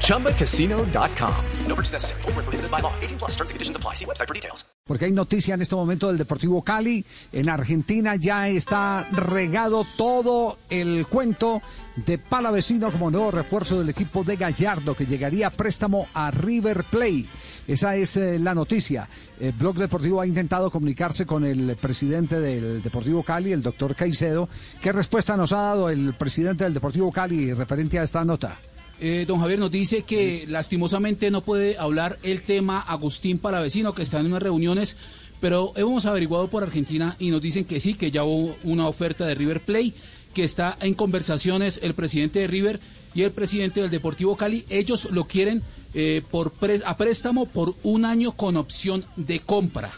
ChumbaCasino.com. No purchase necessary. Full prohibited by law. 18 plus terms and conditions apply. See website for details. Porque hay noticia en este momento del Deportivo Cali. En Argentina ya está regado todo el cuento de Palavecino como nuevo refuerzo del equipo de Gallardo que llegaría a préstamo a River Play. Esa es eh, la noticia. El Blog Deportivo ha intentado comunicarse con el presidente del Deportivo Cali, el doctor Caicedo. ¿Qué respuesta nos ha dado el presidente del Deportivo Cali referente a esta nota? Eh, don Javier nos dice que lastimosamente no puede hablar el tema Agustín Palavecino, que está en unas reuniones, pero hemos averiguado por Argentina y nos dicen que sí, que ya hubo una oferta de River Play, que está en conversaciones el presidente de River y el presidente del Deportivo Cali. Ellos lo quieren eh, por a préstamo por un año con opción de compra.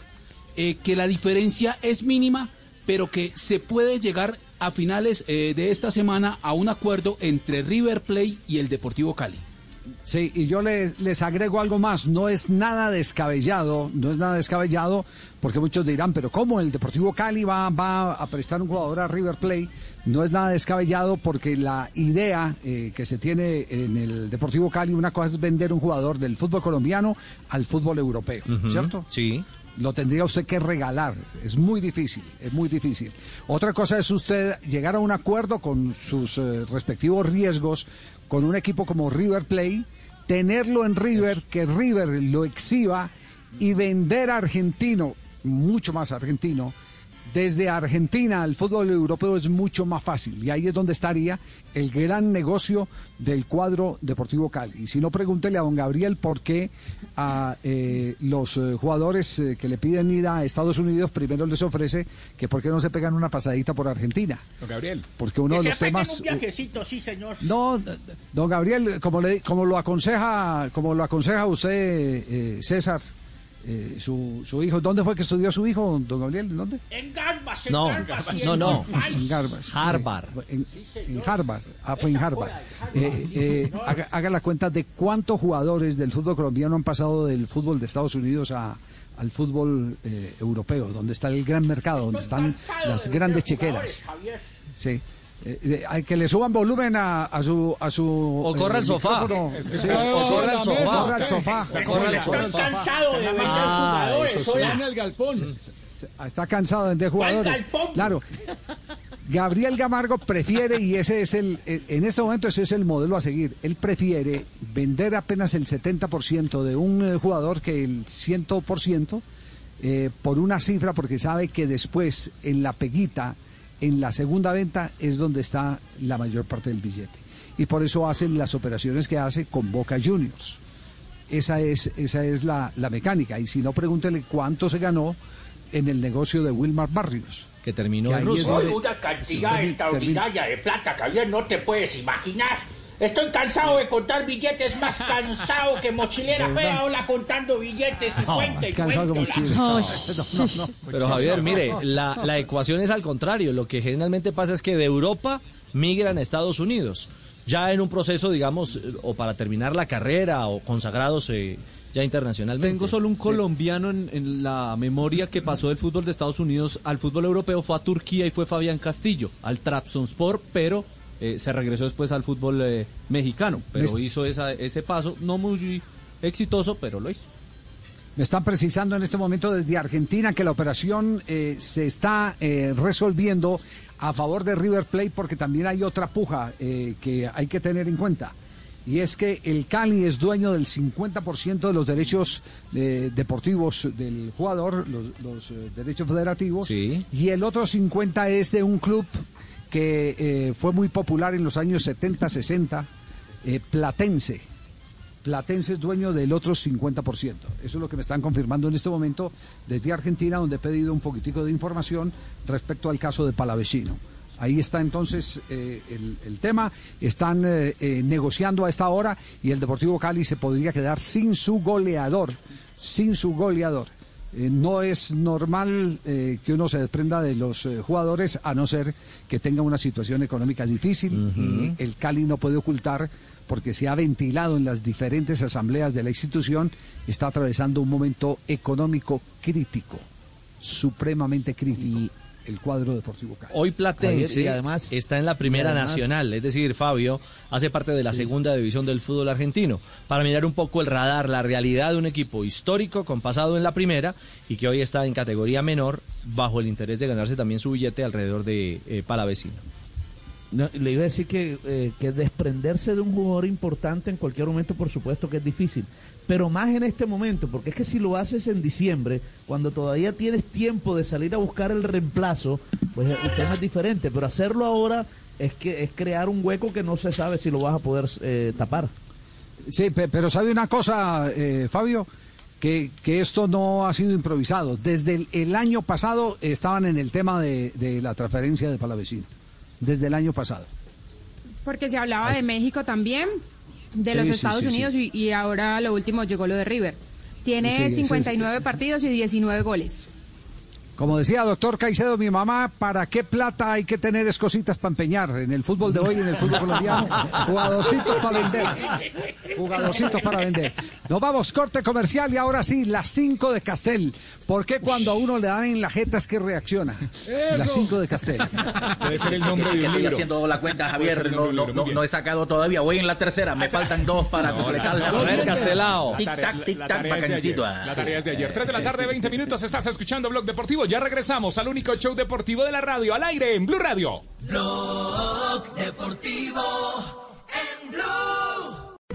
Eh, que la diferencia es mínima, pero que se puede llegar a finales eh, de esta semana a un acuerdo entre River Plate y el Deportivo Cali. Sí, y yo le- les agrego algo más, no es nada descabellado, no es nada descabellado, porque muchos dirán, pero ¿cómo el Deportivo Cali va, va a prestar un jugador a River Plate? No es nada descabellado porque la idea eh, que se tiene en el Deportivo Cali, una cosa es vender un jugador del fútbol colombiano al fútbol europeo, ¿cierto? Sí. Lo tendría usted que regalar. Es muy difícil, es muy difícil. Otra cosa es usted llegar a un acuerdo con sus eh, respectivos riesgos con un equipo como River Play, tenerlo en River, que River lo exhiba y vender a argentino, mucho más argentino. Desde Argentina al fútbol europeo es mucho más fácil y ahí es donde estaría el gran negocio del cuadro Deportivo Cali. Y si no, pregúntele a don Gabriel por qué a eh, los eh, jugadores eh, que le piden ir a Estados Unidos primero les ofrece que por qué no se pegan una pasadita por Argentina. Don Gabriel. Porque uno de los temas... un viajecito, sí, señor. No, don Gabriel, como, le, como lo aconseja, como lo aconseja usted, eh, César, eh, su, su hijo, ¿dónde fue que estudió su hijo, don Gabriel? ¿Dónde? En Garbas, en No, Garbas, no, en no. Garbas. En Harvard. En, en Harvard. Ah, fue en Harvard. Eh, eh, haga, haga la cuenta de cuántos jugadores del fútbol colombiano han pasado del fútbol de Estados Unidos a, al fútbol eh, europeo, donde está el gran mercado, donde están las de grandes chequeras. Sí. Eh, eh, hay que le suban volumen a, a su a su O corra eh, al sofá. o corra al sofá. corra al sofá. Corra al Están sofá. cansados de vender Ah, jugadores. eso sí. oiga. En el galpón. Está cansado de vender jugadores. galpón? Claro. Gabriel Gamargo prefiere, y ese es el, en este momento ese es el modelo a seguir, él prefiere vender apenas el 70% de un eh, jugador que el 100% eh, por una cifra, porque sabe que después en la peguita, en la segunda venta, es donde está la mayor parte del billete. Y por eso hacen las operaciones que hace con Boca Juniors. Esa es, esa es la, la mecánica. Y si no, pregúntele cuánto se ganó en el negocio de Wilmar Barrios. Que terminó Que en Rusia. una cantidad Sí, extraordinaria de plata, Javier, no te puedes imaginar. Estoy cansado de contar billetes, más cansado que mochilera fea, hola contando billetes y cuenta y Más cansado Chile. No, no, no. Pero Javier, mire, la, la ecuación es al contrario. Lo que generalmente pasa es que de Europa migran a Estados Unidos. Ya en un proceso, digamos, o para terminar la carrera o consagrados eh, ya internacionalmente. Tengo solo un colombiano en, en la memoria que pasó del fútbol de Estados Unidos al fútbol europeo, fue a Turquía y fue Fabián Castillo, al Trabzonspor, pero eh, se regresó después al fútbol eh, mexicano. Pero Me- hizo esa, ese paso, no muy exitoso, pero lo hizo. Me están precisando en este momento desde Argentina que la operación eh, se está resolviendo a favor de River Plate porque también hay otra puja que hay que tener en cuenta. Y es que el Cali es dueño del 50% de los derechos deportivos del jugador, los, los, derechos federativos, Sí. y el otro 50% es de un club que eh, fue muy popular en los años 70, 60, eh, Platense. Platense es dueño del otro 50%. Eso es lo que me están confirmando en este momento desde Argentina, donde he pedido un poquitico de información respecto al caso de Palavecino. Ahí está entonces eh, el, tema. Están negociando a esta hora y el Deportivo Cali se podría quedar sin su goleador. Sin su goleador. Eh, no es normal eh, que uno se desprenda de los eh, jugadores a no ser que tenga una situación económica difícil y el Cali no puede ocultar porque se ha ventilado en las diferentes asambleas de la institución, está atravesando un momento económico crítico, supremamente crítico. El cuadro deportivo Cali. Hoy Platense Javier, y además- está en la primera además- nacional, es decir, Fabio hace parte de la segunda división del fútbol argentino. Para mirar un poco el radar, la realidad de un equipo histórico con pasado en la primera y que hoy está en categoría menor bajo el interés de ganarse también su billete alrededor de eh, Palavecino. Le iba a decir que, eh, que desprenderse de un jugador importante en cualquier momento, por supuesto que es difícil. Pero más en este momento, porque es que si lo haces en diciembre, cuando todavía tienes tiempo de salir a buscar el reemplazo, pues el tema es diferente. Pero hacerlo ahora es que es crear un hueco que no se sabe si lo vas a poder eh, tapar. Sí, pe- pero sabe una cosa, eh, Fabio, que, que esto no ha sido improvisado. Desde el, el año pasado estaban en el tema de, de la transferencia de Palavecino. Desde el año pasado. Porque se hablaba de México también, de Sí, los Estados sí, sí. Unidos Y, y ahora lo último llegó lo de River. Tiene Sí, sí, 59 partidos y 19 goles. Como decía doctor Caicedo, mi mamá, ¿para qué plata hay que tener escositas para empeñar? En el fútbol de hoy, en el fútbol colombiano, jugadorcitos para vender. Jugadorcitos para vender. Nos vamos, corte comercial y ahora sí, las 5 de Castel. ¿Por qué cuando a uno le dan en la jeta es que reacciona? Las 5 de Castel. Debe ser el nombre de un Estoy haciendo la cuenta, Puede Javier. No, no, no, no he sacado todavía. Voy en la tercera. Me faltan dos para completar. A ver, Castelao. Tic La tarea- tac, tic la tac, tarea es de ayer. bacancito. La tarea es de ayer. 3 de la tarde, 20 minutos. Estás escuchando Blog Deportivo. Ya regresamos al único show deportivo de la radio, al aire en Blue Radio.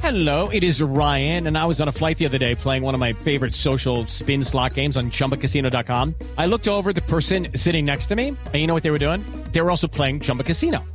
Hello, it is Ryan, and I was on a flight the other day playing one of my favorite social spin slot games on chumbacasino.com. I looked over at the person sitting next to me, and you know what they were doing? They were also playing Chumba Casino.